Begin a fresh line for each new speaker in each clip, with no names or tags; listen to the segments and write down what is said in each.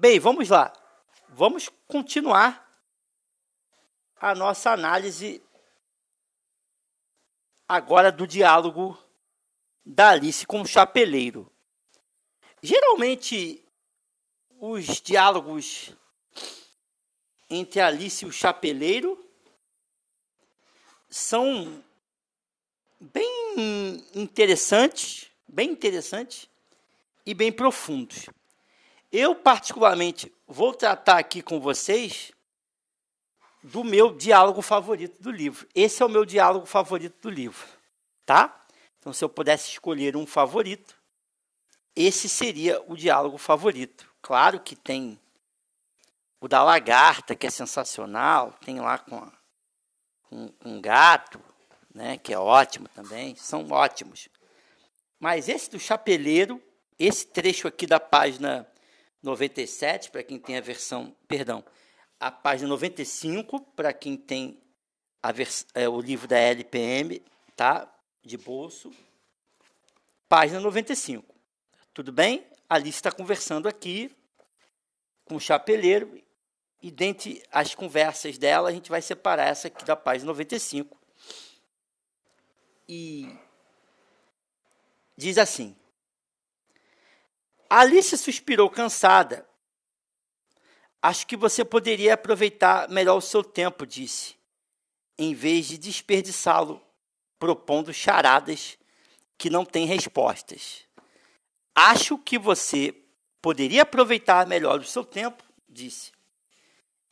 Bem, vamos lá. Vamos continuar a nossa análise agora do diálogo da Alice com o chapeleiro. Geralmente, os diálogos entre Alice e o chapeleiro são bem interessantes, bem interessantes e bem profundos. Eu, particularmente, vou tratar aqui com vocês do meu diálogo favorito do livro. Esse é o meu diálogo favorito do livro, tá? Então, se eu pudesse escolher um favorito, esse seria o diálogo favorito. Claro que tem o da lagarta, que é sensacional, tem lá com, a, um gato, né, que é ótimo também, são ótimos. Mas esse do chapeleiro, esse trecho aqui da página 97, para quem tem a versão, perdão, a página 95, para quem tem a vers, é, o livro da LPM, tá? De bolso. Página 95. Tudo bem? Alice está conversando aqui com o chapeleiro e dentre as conversas dela, a gente vai separar essa aqui da página 95. E diz assim: Alice suspirou cansada Acho que você poderia aproveitar melhor o seu tempo, disse, em vez de desperdiçá-lo propondo charadas que não têm respostas. Acho que você poderia aproveitar melhor o seu tempo, disse,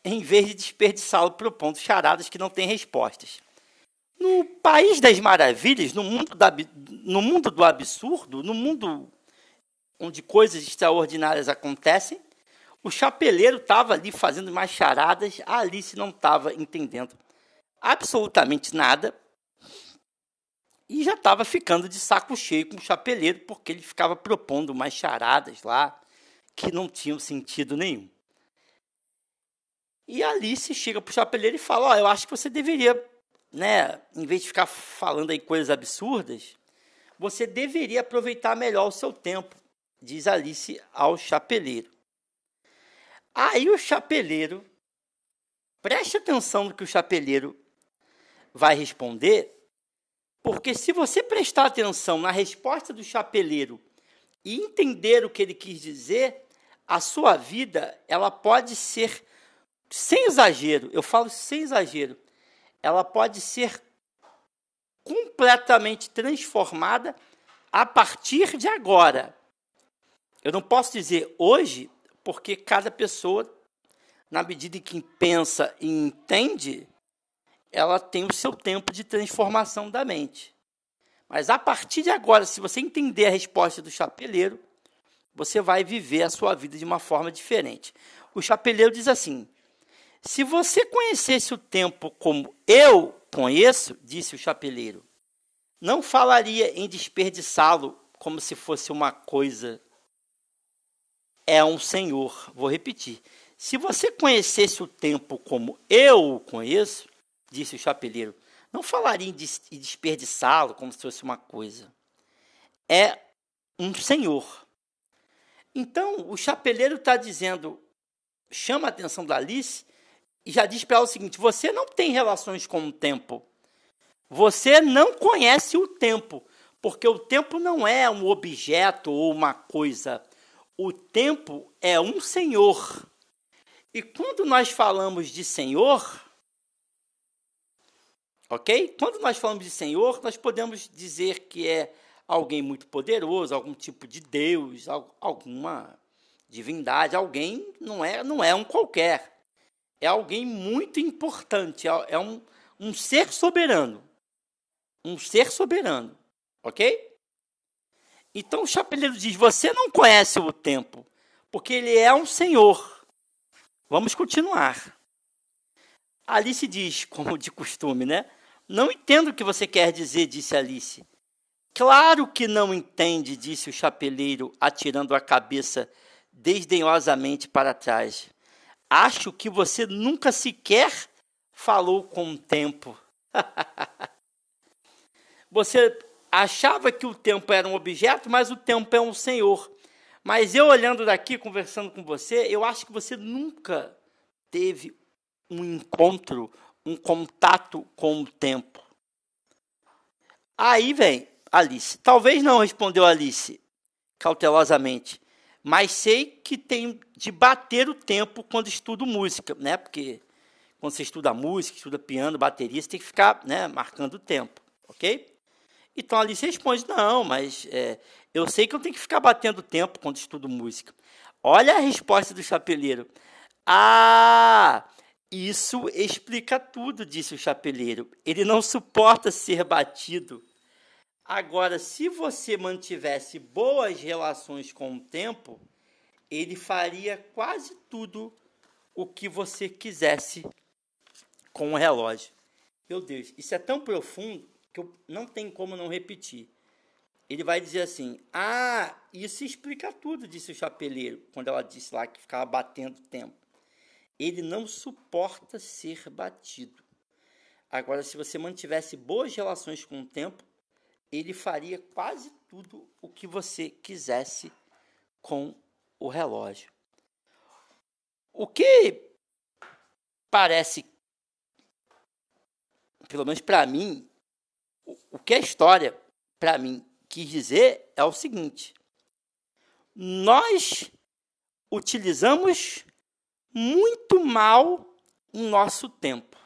em vez de desperdiçá-lo propondo charadas que não têm respostas. No país das maravilhas, no mundo, da, no mundo do absurdo, no mundo onde coisas extraordinárias acontecem, o chapeleiro estava ali fazendo mais charadas, a Alice não estava entendendo absolutamente nada e já estava ficando de saco cheio com o chapeleiro, porque ele ficava propondo mais charadas lá que não tinham sentido nenhum. E Alice chega para o chapeleiro e fala: Ó, oh, eu acho que você deveria, né, em vez de ficar falando aí coisas absurdas, você deveria aproveitar melhor o seu tempo, diz Alice ao chapeleiro. Aí o chapeleiro, preste atenção no que o chapeleiro vai responder, porque se você prestar atenção na resposta do chapeleiro e entender o que ele quis dizer, a sua vida ela pode ser sem exagero, eu falo sem exagero, ela pode ser completamente transformada a partir de agora. Eu não posso dizer hoje, porque cada pessoa, na medida em que pensa e entende, ela tem o seu tempo de transformação da mente. Mas a partir de agora, se você entender a resposta do chapeleiro, você vai viver a sua vida de uma forma diferente. O chapeleiro diz assim: Se você conhecesse o tempo como eu conheço, disse o chapeleiro, não falaria em desperdiçá-lo como se fosse uma coisa é um Senhor. Vou repetir. Se você conhecesse o tempo como eu o conheço, disse o chapeleiro, não falaria em desperdiçá-lo como se fosse uma coisa. É um Senhor. Então, o chapeleiro está dizendo, chama a atenção da Alice e já diz para ela o seguinte: você não tem relações com o tempo. Você não conhece o tempo, porque o tempo não é um objeto ou uma coisa o tempo é um senhor. E quando nós falamos de senhor, ok? Quando nós falamos de senhor, nós podemos dizer que é alguém muito poderoso, algum tipo de Deus, alguma divindade, alguém não é, não é um qualquer. É alguém muito importante, é, é um, um ser soberano. Um ser soberano, ok? Então o chapeleiro diz: Você não conhece o tempo, porque ele é um senhor. Vamos continuar. Alice diz, como de costume, né? Não entendo o que você quer dizer, disse Alice. Claro que não entende, disse o chapeleiro, atirando a cabeça desdenhosamente para trás. Acho que você nunca sequer falou com o tempo. você achava que o tempo era um objeto, mas o tempo é um senhor. Mas eu olhando daqui, conversando com você, eu acho que você nunca teve um encontro, um contato com o tempo. Aí vem Alice. Talvez não, respondeu Alice, cautelosamente. Mas sei que tem de bater o tempo quando estudo música, né? Porque quando você estuda música, estuda piano, bateria, você tem que ficar né, marcando o tempo, ok? Então Alice responde: Não, mas é, eu sei que eu tenho que ficar batendo tempo quando estudo música. Olha a resposta do chapeleiro. Ah, isso explica tudo, disse o chapeleiro. Ele não suporta ser batido. Agora, se você mantivesse boas relações com o tempo, ele faria quase tudo o que você quisesse com o relógio. Meu Deus, isso é tão profundo que eu não tem como não repetir. Ele vai dizer assim: Ah, isso explica tudo, disse o chapeleiro, quando ela disse lá que ficava batendo tempo. Ele não suporta ser batido. Agora, se você mantivesse boas relações com o tempo, ele faria quase tudo o que você quisesse com o relógio. O que parece, pelo menos para mim, o que a história, para mim, quis dizer é o seguinte: nós utilizamos muito mal o nosso tempo.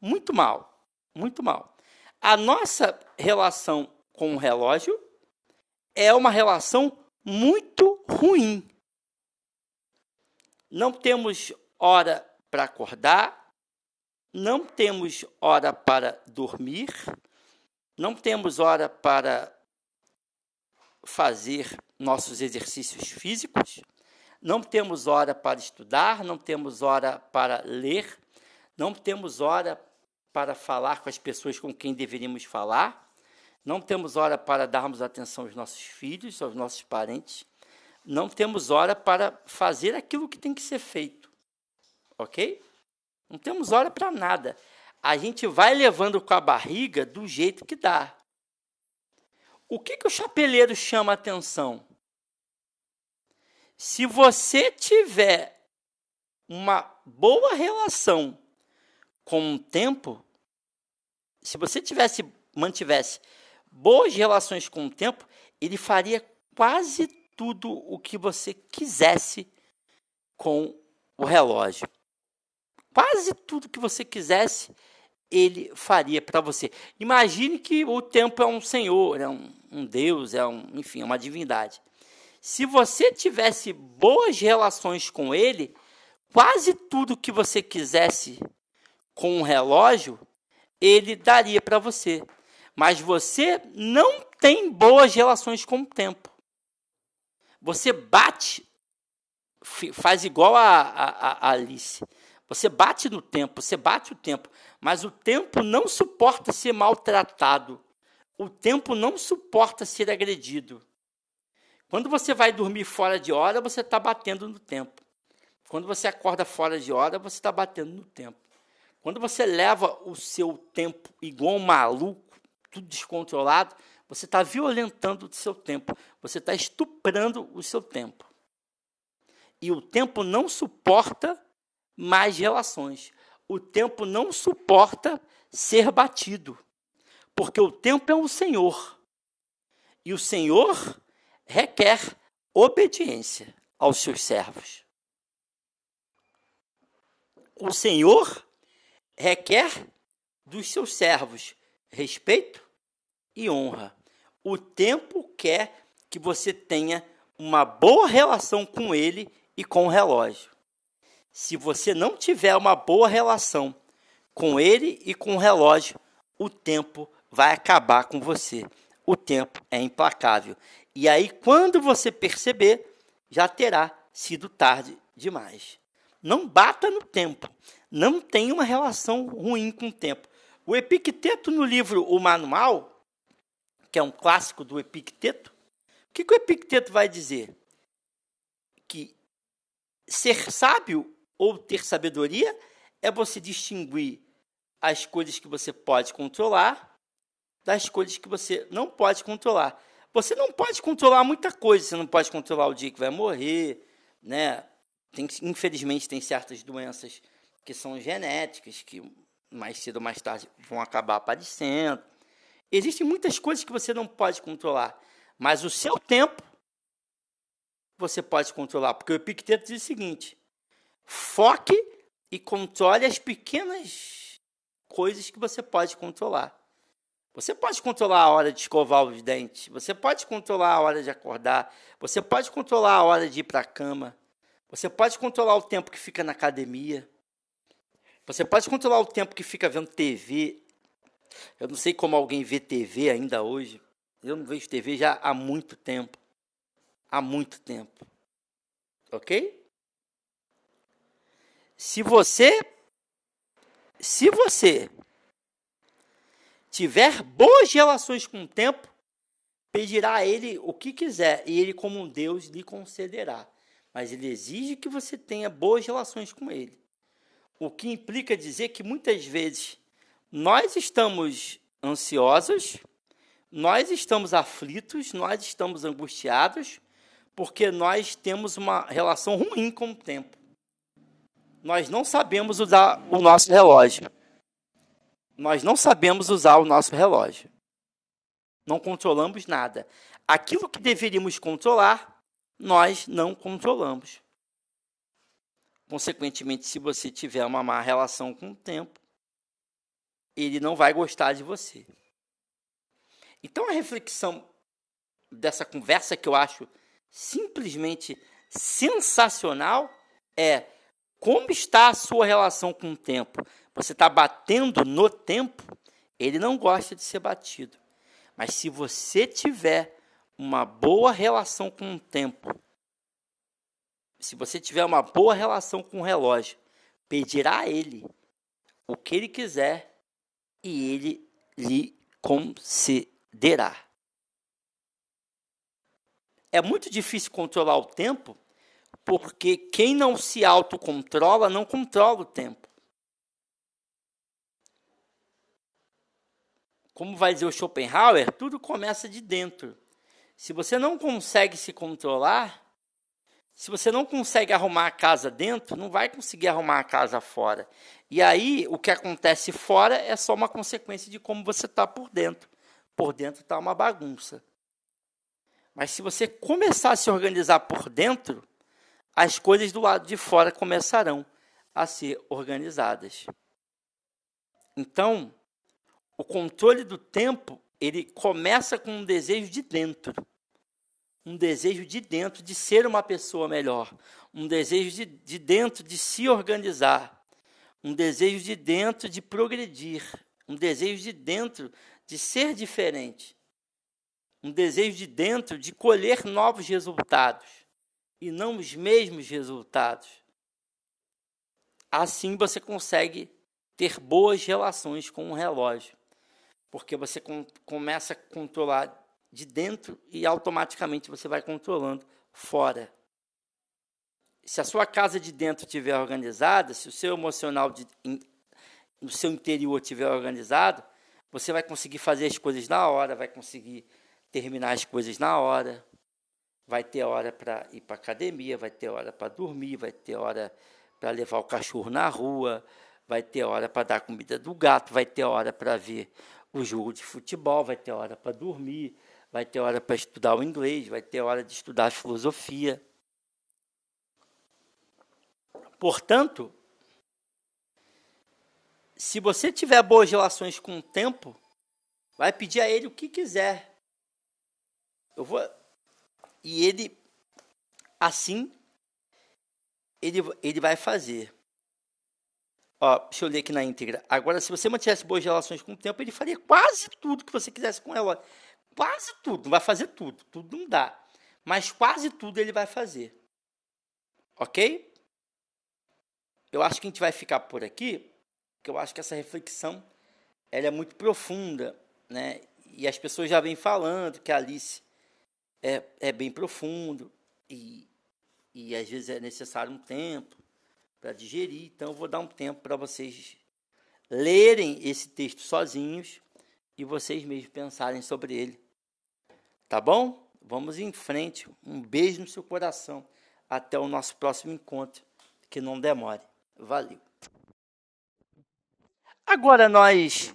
Muito mal, muito mal. A nossa relação com o relógio é uma relação muito ruim. Não temos hora para acordar, não temos hora para dormir, não temos hora para fazer nossos exercícios físicos, não temos hora para estudar, não temos hora para ler, não temos hora para falar com as pessoas com quem deveríamos falar, não temos hora para darmos atenção aos nossos filhos, aos nossos parentes, não temos hora para fazer aquilo que tem que ser feito. Ok? Não temos hora para nada. A gente vai levando com a barriga do jeito que dá. O que, que o chapeleiro chama atenção? Se você tiver uma boa relação com o tempo, se você tivesse mantivesse boas relações com o tempo, ele faria quase tudo o que você quisesse com o relógio. Quase tudo que você quisesse, ele faria para você. Imagine que o tempo é um senhor, é um, um Deus, é um, enfim, é uma divindade. Se você tivesse boas relações com ele, quase tudo que você quisesse com um relógio, ele daria para você. Mas você não tem boas relações com o tempo. Você bate, faz igual a, a, a Alice. Você bate no tempo, você bate o tempo, mas o tempo não suporta ser maltratado. O tempo não suporta ser agredido. Quando você vai dormir fora de hora, você está batendo no tempo. Quando você acorda fora de hora, você está batendo no tempo. Quando você leva o seu tempo igual um maluco, tudo descontrolado, você está violentando o seu tempo. Você está estuprando o seu tempo. E o tempo não suporta mais relações. O tempo não suporta ser batido. Porque o tempo é um Senhor. E o Senhor requer obediência aos seus servos. O Senhor requer dos seus servos respeito e honra. O tempo quer que você tenha uma boa relação com ele e com o relógio. Se você não tiver uma boa relação com ele e com o relógio, o tempo vai acabar com você. O tempo é implacável. E aí, quando você perceber, já terá sido tarde demais. Não bata no tempo não tem uma relação ruim com o tempo. O Epicteto, no livro O Manual, que é um clássico do Epicteto, o que, que o Epicteto vai dizer? Que ser sábio ou ter sabedoria é você distinguir as coisas que você pode controlar das coisas que você não pode controlar. Você não pode controlar muita coisa, você não pode controlar o dia que vai morrer, né? Tem, infelizmente tem certas doenças que são genéticas, que mais cedo ou mais tarde vão acabar aparecendo. Existem muitas coisas que você não pode controlar, mas o seu tempo você pode controlar, porque o Epicteto diz o seguinte: foque e controle as pequenas coisas que você pode controlar. Você pode controlar a hora de escovar os dentes, você pode controlar a hora de acordar, você pode controlar a hora de ir para a cama, você pode controlar o tempo que fica na academia, você pode controlar o tempo que fica vendo TV. Eu não sei como alguém vê TV ainda hoje. Eu não vejo TV já há muito tempo. Há muito tempo. Ok? Se você se você tiver boas relações com o tempo, pedirá a ele o que quiser, e ele, como um Deus, lhe concederá. Mas ele exige que você tenha boas relações com ele. O que implica dizer que muitas vezes nós estamos ansiosos, nós estamos aflitos, nós estamos angustiados, porque nós temos uma relação ruim com o tempo. Nós não sabemos usar o nosso relógio nós não sabemos usar o nosso relógio. Não controlamos nada. Aquilo que deveríamos controlar, nós não controlamos. Consequentemente, se você tiver uma má relação com o tempo, ele não vai gostar de você. Então, a reflexão dessa conversa que eu acho simplesmente sensacional é como está a sua relação com o tempo? Você está batendo no tempo? Ele não gosta de ser batido. Mas se você tiver uma boa relação com o tempo, se você tiver uma boa relação com o relógio, pedirá a ele o que ele quiser e ele lhe concederá. É muito difícil controlar o tempo porque quem não se autocontrola não controla o tempo. Como vai dizer o Schopenhauer, tudo começa de dentro. Se você não consegue se controlar, se você não consegue arrumar a casa dentro, não vai conseguir arrumar a casa fora. E aí, o que acontece fora é só uma consequência de como você está por dentro. Por dentro está uma bagunça. Mas se você começar a se organizar por dentro, as coisas do lado de fora começarão a ser organizadas. Então, o controle do tempo, ele começa com um desejo de dentro. Um desejo de dentro de ser uma pessoa melhor. Um desejo de, de dentro de se organizar. Um desejo de dentro de progredir. Um desejo de dentro de ser diferente. Um desejo de dentro de colher novos resultados e não os mesmos resultados. Assim você consegue ter boas relações com o relógio, porque você com, começa a controlar de dentro e automaticamente você vai controlando fora. Se a sua casa de dentro estiver organizada, se o seu emocional de, in, no seu interior estiver organizado, você vai conseguir fazer as coisas na hora, vai conseguir terminar as coisas na hora, vai ter hora para ir para academia, vai ter hora para dormir, vai ter hora para levar o cachorro na rua, vai ter hora para dar comida do gato, vai ter hora para ver o jogo de futebol, vai ter hora para dormir, vai ter hora para estudar o inglês, vai ter hora de estudar filosofia. Portanto, se você tiver boas relações com o tempo, vai pedir a ele o que quiser. Eu vou, e ele, assim, ele, ele vai fazer. Ó, deixa eu ler aqui na íntegra. Agora, se você mantivesse boas relações com o tempo, ele faria quase tudo que você quisesse com ela. Quase tudo. Não vai fazer tudo. Tudo não dá. Mas quase tudo ele vai fazer. Ok? Eu acho que a gente vai ficar por aqui, porque eu acho que essa reflexão ela é muito profunda, né? E as pessoas já vêm falando que a Alice é, é bem profundo e, e às vezes é necessário um tempo para digerir. Então, eu vou dar um tempo para vocês lerem esse texto sozinhos e vocês mesmos pensarem sobre ele. Tá bom? Vamos em frente. Um beijo no seu coração. Até o nosso próximo encontro. Que não demore. Valeu. Agora nós,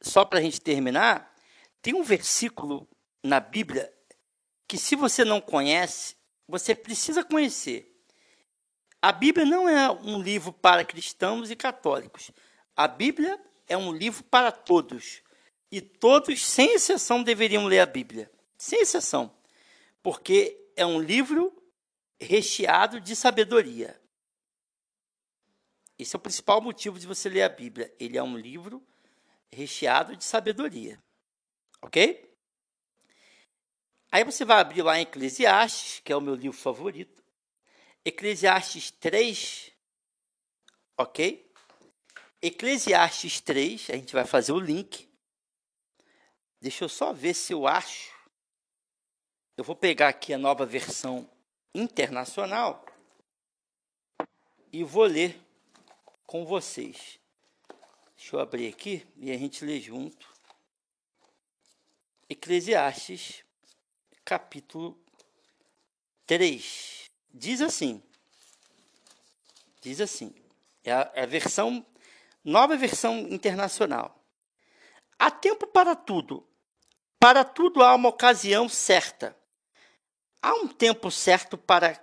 só para a gente terminar, tem um versículo na Bíblia que se você não conhece, você precisa conhecer. A Bíblia não é um livro para cristãos e católicos. A Bíblia é um livro para todos. E todos, sem exceção, deveriam ler a Bíblia. Sem exceção. Porque é um livro recheado de sabedoria. Esse é o principal motivo de você ler a Bíblia. Ele é um livro recheado de sabedoria. Ok? Aí você vai abrir lá em Eclesiastes, que é o meu livro favorito. Eclesiastes 3, ok? Eclesiastes 3, a gente vai fazer o link. Deixa eu só ver se eu acho. Eu vou pegar aqui a nova versão internacional e vou ler com vocês. Deixa eu abrir aqui e a gente lê junto. Eclesiastes, capítulo 3. Diz assim. Diz assim. É a, é a versão, nova versão internacional. Há tempo para tudo. Para tudo há uma ocasião certa. Há um tempo certo para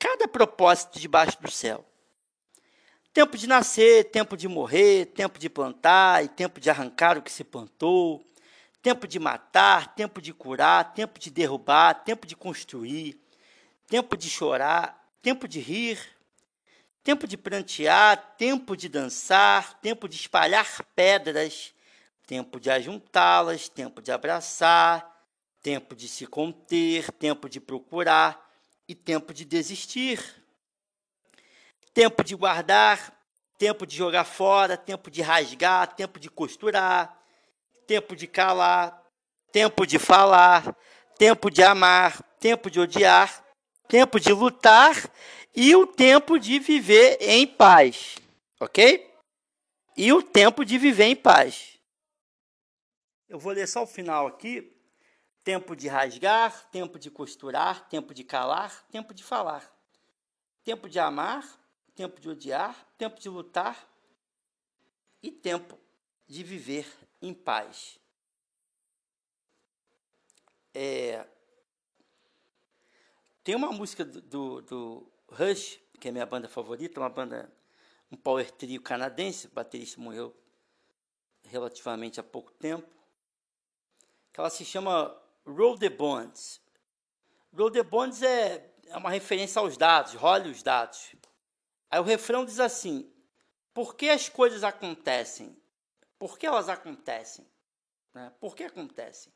cada propósito debaixo do céu Tempo de nascer, tempo de morrer, tempo de plantar e tempo de arrancar o que se plantou, tempo de matar, tempo de curar, tempo de derrubar, tempo de construir, tempo de chorar, tempo de rir, tempo de prantear, tempo de dançar, tempo de espalhar pedras, tempo de ajuntá-las, tempo de abraçar, tempo de se conter, tempo de procurar e tempo de desistir tempo de guardar, tempo de jogar fora, tempo de rasgar, tempo de costurar, tempo de calar, tempo de falar, tempo de amar, tempo de odiar, tempo de lutar e o tempo de viver em paz. Ok? E o tempo de viver em paz. Eu vou ler só o final aqui. Tempo de rasgar, tempo de costurar, tempo de calar, tempo de falar. Tempo de amar, tempo de odiar, tempo de lutar e tempo de viver em paz. É, tem uma música do, do, do, Rush, que é minha banda favorita, uma banda, um power trio canadense, o baterista morreu relativamente há pouco tempo, que ela se chama Roll the Bonds. Roll the Bonds é, é uma referência aos dados, role os dados. Aí o refrão diz assim: Por que as coisas acontecem? Por que elas acontecem? Né? Por que acontecem?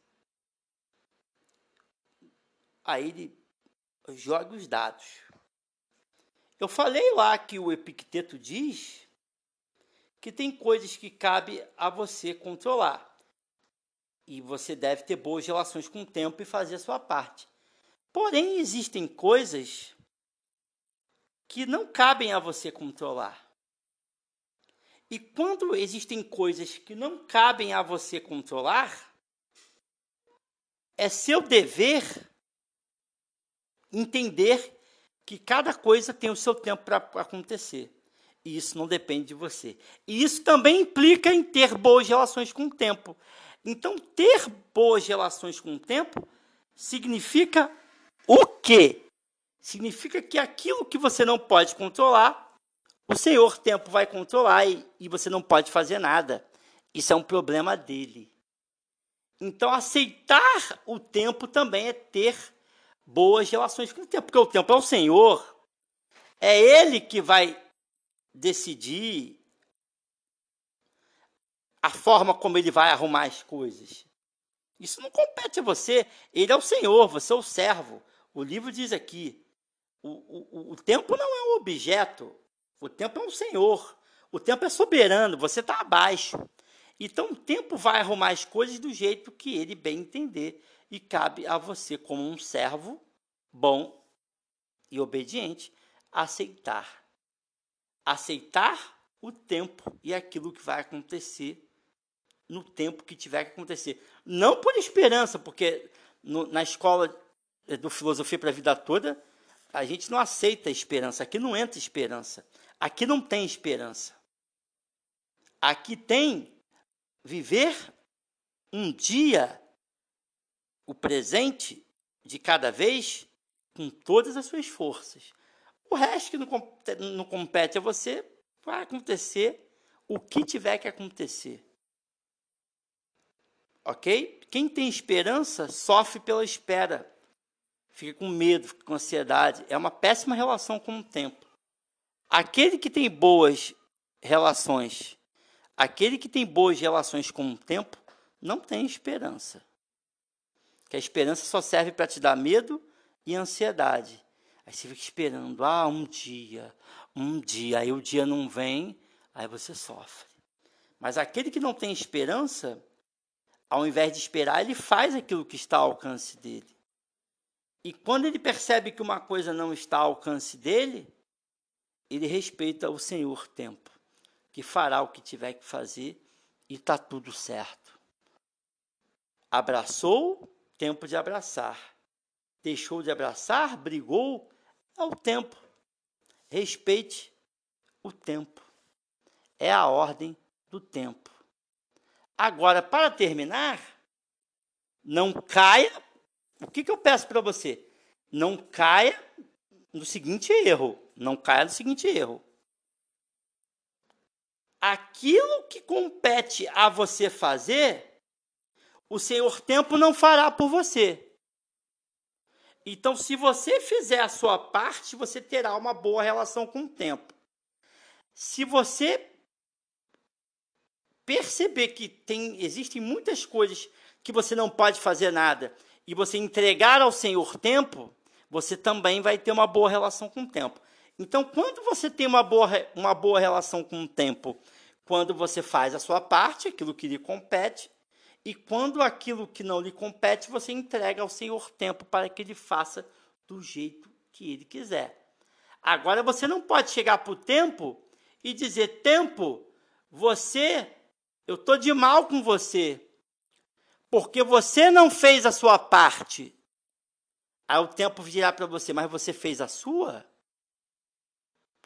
Aí ele joga os dados. Eu falei lá que o Epicteto diz que tem coisas que cabe a você controlar. E você deve ter boas relações com o tempo e fazer a sua parte. Porém, existem coisas que não cabem a você controlar. E quando existem coisas que não cabem a você controlar, é seu dever entender que cada coisa tem o seu tempo para acontecer. E isso não depende de você. E isso também implica em ter boas relações com o tempo. Então, ter boas relações com o tempo significa o quê? significa que aquilo que você não pode controlar, o Senhor tempo vai controlar e, e você não pode fazer nada. Isso é um problema dele. Então, aceitar o tempo também é ter boas relações com o tempo, porque o tempo é o Senhor. É Ele que vai decidir a forma como Ele vai arrumar as coisas. Isso não compete a você. Ele é o Senhor, você é o servo. O livro diz aqui: o, o, o tempo não é um objeto, o tempo é um senhor, o tempo é soberano, você está abaixo. Então o tempo vai arrumar as coisas do jeito que ele bem entender e cabe a você, como um servo bom e obediente, aceitar. Aceitar o tempo e aquilo que vai acontecer no tempo que tiver que acontecer. Não por esperança, porque no, na escola do Filosofia para a Vida Toda, a gente não aceita esperança. Aqui não entra esperança. Aqui não tem esperança. Aqui tem viver um dia, o presente de cada vez, com todas as suas forças. O resto que não, compete a você, vai acontecer o que tiver que acontecer. Ok? Quem tem esperança sofre pela espera. Fica com medo, fica com ansiedade. É uma péssima relação com o tempo. Aquele que tem boas relações, aquele que tem boas relações com o tempo, não tem esperança. Que a esperança só serve para te dar medo e ansiedade. Aí você fica esperando, ah, um dia, um dia, aí o dia não vem, aí você sofre. Mas aquele que não tem esperança, ao invés de esperar, ele faz aquilo que está ao alcance dele. E quando ele percebe que uma coisa não está ao alcance dele, ele respeita o Senhor tempo, que fará o que tiver que fazer e está tudo certo. Abraçou, tempo de abraçar. Deixou de abraçar, brigou, é o tempo. Respeite o tempo. É a ordem do tempo. Agora, para terminar, não caia. O que, que eu peço para você? Não caia no seguinte erro. Não caia no seguinte erro. Aquilo que compete a você fazer, o Senhor Tempo não fará por você. Então, se você fizer a sua parte, você terá uma boa relação com o tempo. Se você perceber que tem, existem muitas coisas que você não pode fazer nada e você entregar ao Senhor tempo, você também vai ter uma boa relação com o tempo. Então, quando você tem uma boa, uma boa relação com o tempo, quando você faz a sua parte, aquilo que lhe compete, e quando aquilo que não lhe compete, você entrega ao Senhor tempo para que ele faça do jeito que ele quiser. Agora você não pode chegar para o tempo e dizer: Tempo, você, eu estou de mal com você, porque você não fez a sua parte. Aí o tempo virá para você: Mas você fez a sua?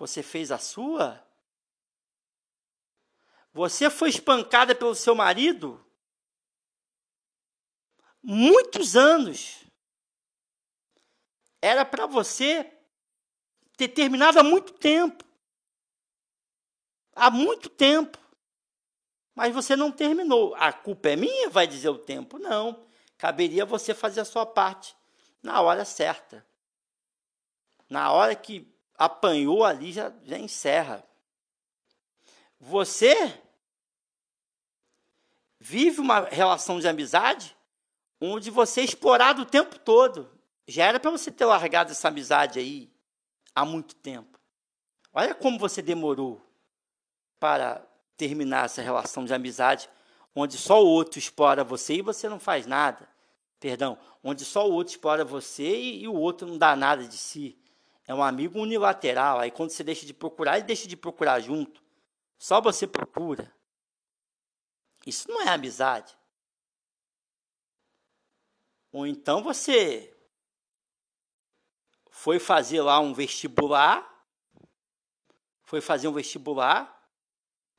Você fez a sua? Você foi espancada pelo seu marido? muitos anos. Era para você ter terminado há muito tempo. Há muito tempo. Mas você não terminou. A culpa é minha, vai dizer o tempo. Não. Caberia você fazer a sua parte na hora certa. Na hora que apanhou ali, já, já encerra. Você vive uma relação de amizade onde você é explorado o tempo todo. Já era para você ter largado essa amizade aí há muito tempo. Olha como você demorou para terminar essa relação de amizade, onde só o outro explora você e você não faz nada. Perdão, onde só o outro explora você e, e o outro não dá nada de si. É um amigo unilateral. Aí quando você deixa de procurar, ele deixa de procurar junto. Só você procura. Isso não é amizade. Ou então você foi fazer lá um vestibular, foi fazer um vestibular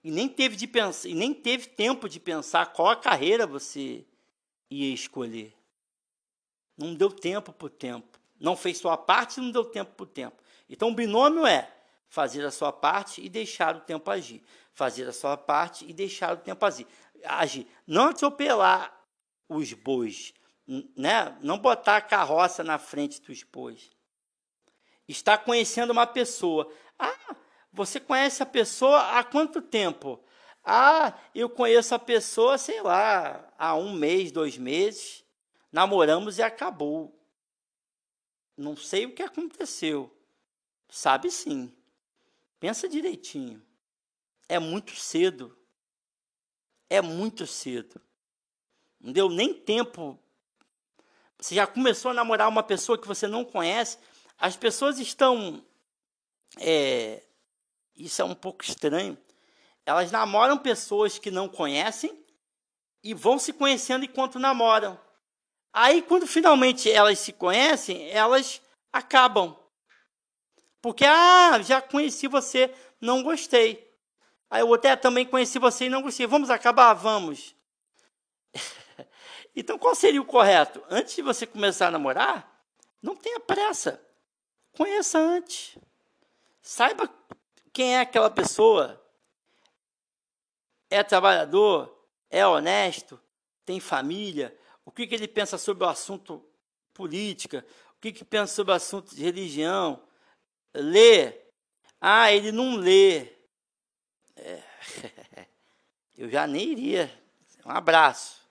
e nem teve de e nem teve tempo de pensar qual a carreira você ia escolher. Não deu tempo para o tempo. Não fez sua parte, não deu tempo para o tempo. Então o binômio é fazer a sua parte e deixar o tempo agir. Fazer a sua parte e deixar o tempo agir. agir. Não atropelar os bois, né? não botar a carroça na frente do esposo. Está conhecendo uma pessoa. Ah, você conhece a pessoa há quanto tempo? Ah, eu conheço a pessoa, sei lá, há um mês, dois meses. Namoramos e acabou. Não sei o que aconteceu. Sabe sim. Pensa direitinho. É muito cedo. É muito cedo. Não deu nem tempo você já começou a namorar uma pessoa que você não conhece, as pessoas estão. É, isso é um pouco estranho. Elas namoram pessoas que não conhecem e vão se conhecendo enquanto namoram. Aí, quando finalmente elas se conhecem, elas acabam. Porque, ah, já conheci você, não gostei. Aí o outro, é, também conheci você e não gostei. Vamos acabar? Vamos. então, qual seria o correto? Antes de você começar a namorar, não tenha pressa. Conheça antes. Saiba quem é aquela pessoa. É trabalhador? É honesto? Tem família? O que, que ele pensa sobre o assunto política? O que, que pensa sobre o assunto de religião? Lê. Ah, ele não lê. É. Eu já nem iria. Um abraço.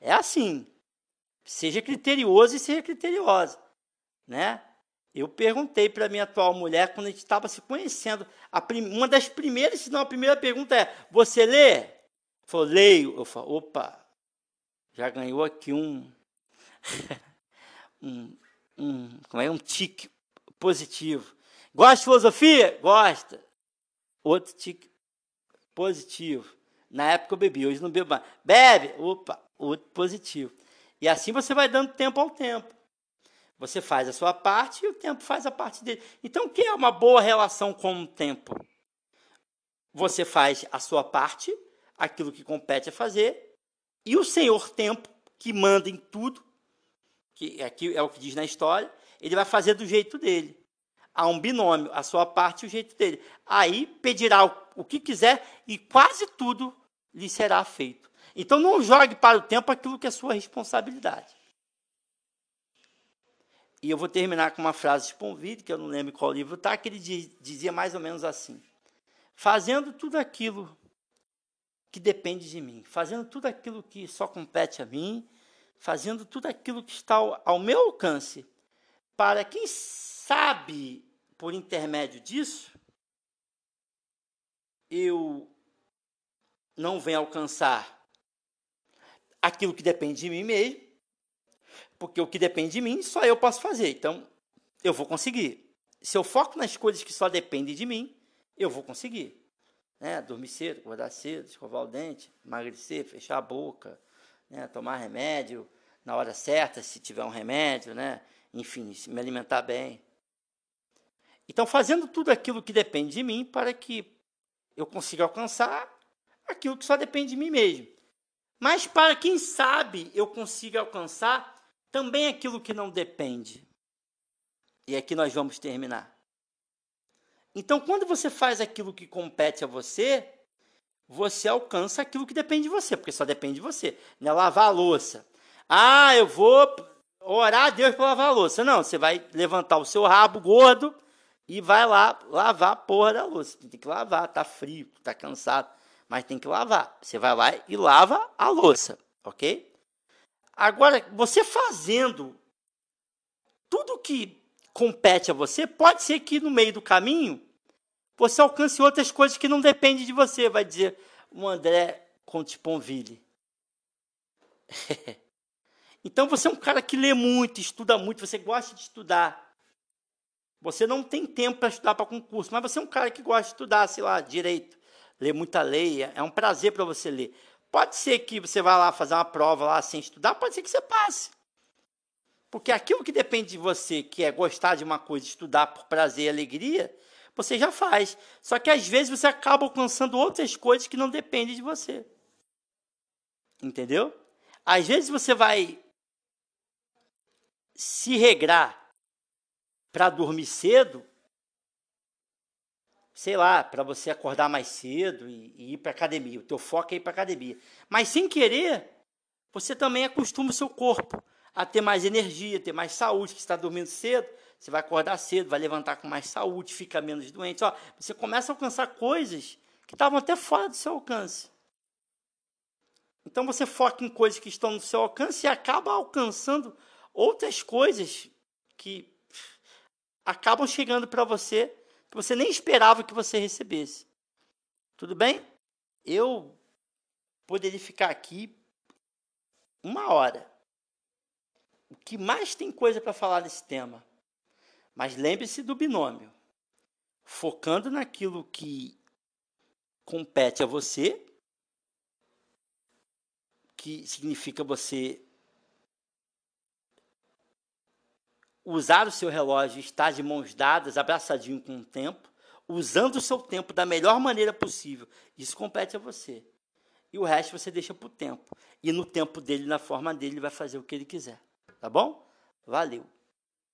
É assim. Seja criterioso e seja criteriosa. Né? Eu perguntei para minha atual mulher, quando a gente estava se conhecendo, uma das primeiras, se não a primeira pergunta é: Você lê? Falou, leio. Eu falo, opa, já ganhou aqui um, um, um, como é, um tique positivo. Gosta de filosofia? Gosta. Outro tique positivo. Na época eu bebi, hoje não bebo mais. Bebe? Opa, outro positivo. E assim você vai dando tempo ao tempo. Você faz a sua parte e o tempo faz a parte dele. Então, o que é uma boa relação com o tempo? Você faz a sua parte, aquilo que compete a fazer, e o Senhor Tempo, que manda em tudo, que aqui é o que diz na história, ele vai fazer do jeito dele. Há um binômio, a sua parte e o jeito dele. Aí pedirá o, o que quiser e quase tudo lhe será feito. Então não jogue para o tempo aquilo que é sua responsabilidade. E eu vou terminar com uma frase de Sponville, que eu não lembro qual livro está, que ele dizia mais ou menos assim: Fazendo tudo aquilo que depende de mim, fazendo tudo aquilo que só compete a mim, fazendo tudo aquilo que está ao, meu alcance, para quem sabe, por intermédio disso, eu não venho alcançar aquilo que depende de mim mesmo, porque o que depende de mim só eu posso fazer. Então, eu vou conseguir. Se eu foco nas coisas que só dependem de mim, eu vou conseguir né? Dormir cedo, acordar cedo, escovar o dente, emagrecer, fechar a boca, né? Tomar remédio na hora certa, se tiver um remédio, né? Enfim, me alimentar bem. Então, fazendo tudo aquilo que depende de mim para que eu consiga alcançar aquilo que só depende de mim mesmo. Mas para quem sabe eu consiga alcançar também aquilo que não depende. E aqui nós vamos terminar. Então, quando você faz aquilo que compete a você, você alcança aquilo que depende de você, porque só depende de você. Não é lavar a louça. Ah, eu vou orar a Deus para lavar a louça. Não, você vai levantar o seu rabo gordo e vai lá lavar a porra da louça. Tem que lavar, tá frio, tá cansado, mas tem que lavar. Você vai lá e lava a louça, ok? Agora, você fazendo tudo que compete a você, pode ser que no meio do caminho você alcance outras coisas que não dependem de você, vai dizer o André Contiponville. então você é um cara que lê muito, estuda muito, você gosta de estudar. Você não tem tempo para estudar para concurso, mas você é um cara que gosta de estudar, sei lá, direito, ler muita lei, é um prazer para você ler. Pode ser que você vá lá fazer uma prova lá sem estudar, pode ser que você passe. Porque aquilo que depende de você, que é gostar de uma coisa, estudar por prazer e alegria, você já faz. Só que às vezes você acaba alcançando outras coisas que não dependem de você. Entendeu? Às vezes você vai se regrar para dormir cedo, sei lá, para você acordar mais cedo e, e ir para academia. O teu foco é ir para academia. Mas sem querer, você também acostuma o seu corpo a ter mais energia, ter mais saúde, que está dormindo cedo, você vai acordar cedo, vai levantar com mais saúde, fica menos doente. Ó, você começa a alcançar coisas que estavam até fora do seu alcance. Então você foca em coisas que estão no seu alcance e acaba alcançando outras coisas que acabam chegando para você que você nem esperava que você recebesse. Tudo bem? Eu poderia ficar aqui uma hora o que mais tem coisa para falar desse tema. Mas lembre-se do binômio. Focando naquilo que compete a você, que significa você usar o seu relógio, estar de mãos dadas, abraçadinho com o tempo, usando o seu tempo da melhor maneira possível. Isso compete a você. E o resto você deixa para o tempo. E no tempo dele, na forma dele, ele vai fazer o que ele quiser. Tá bom? Valeu!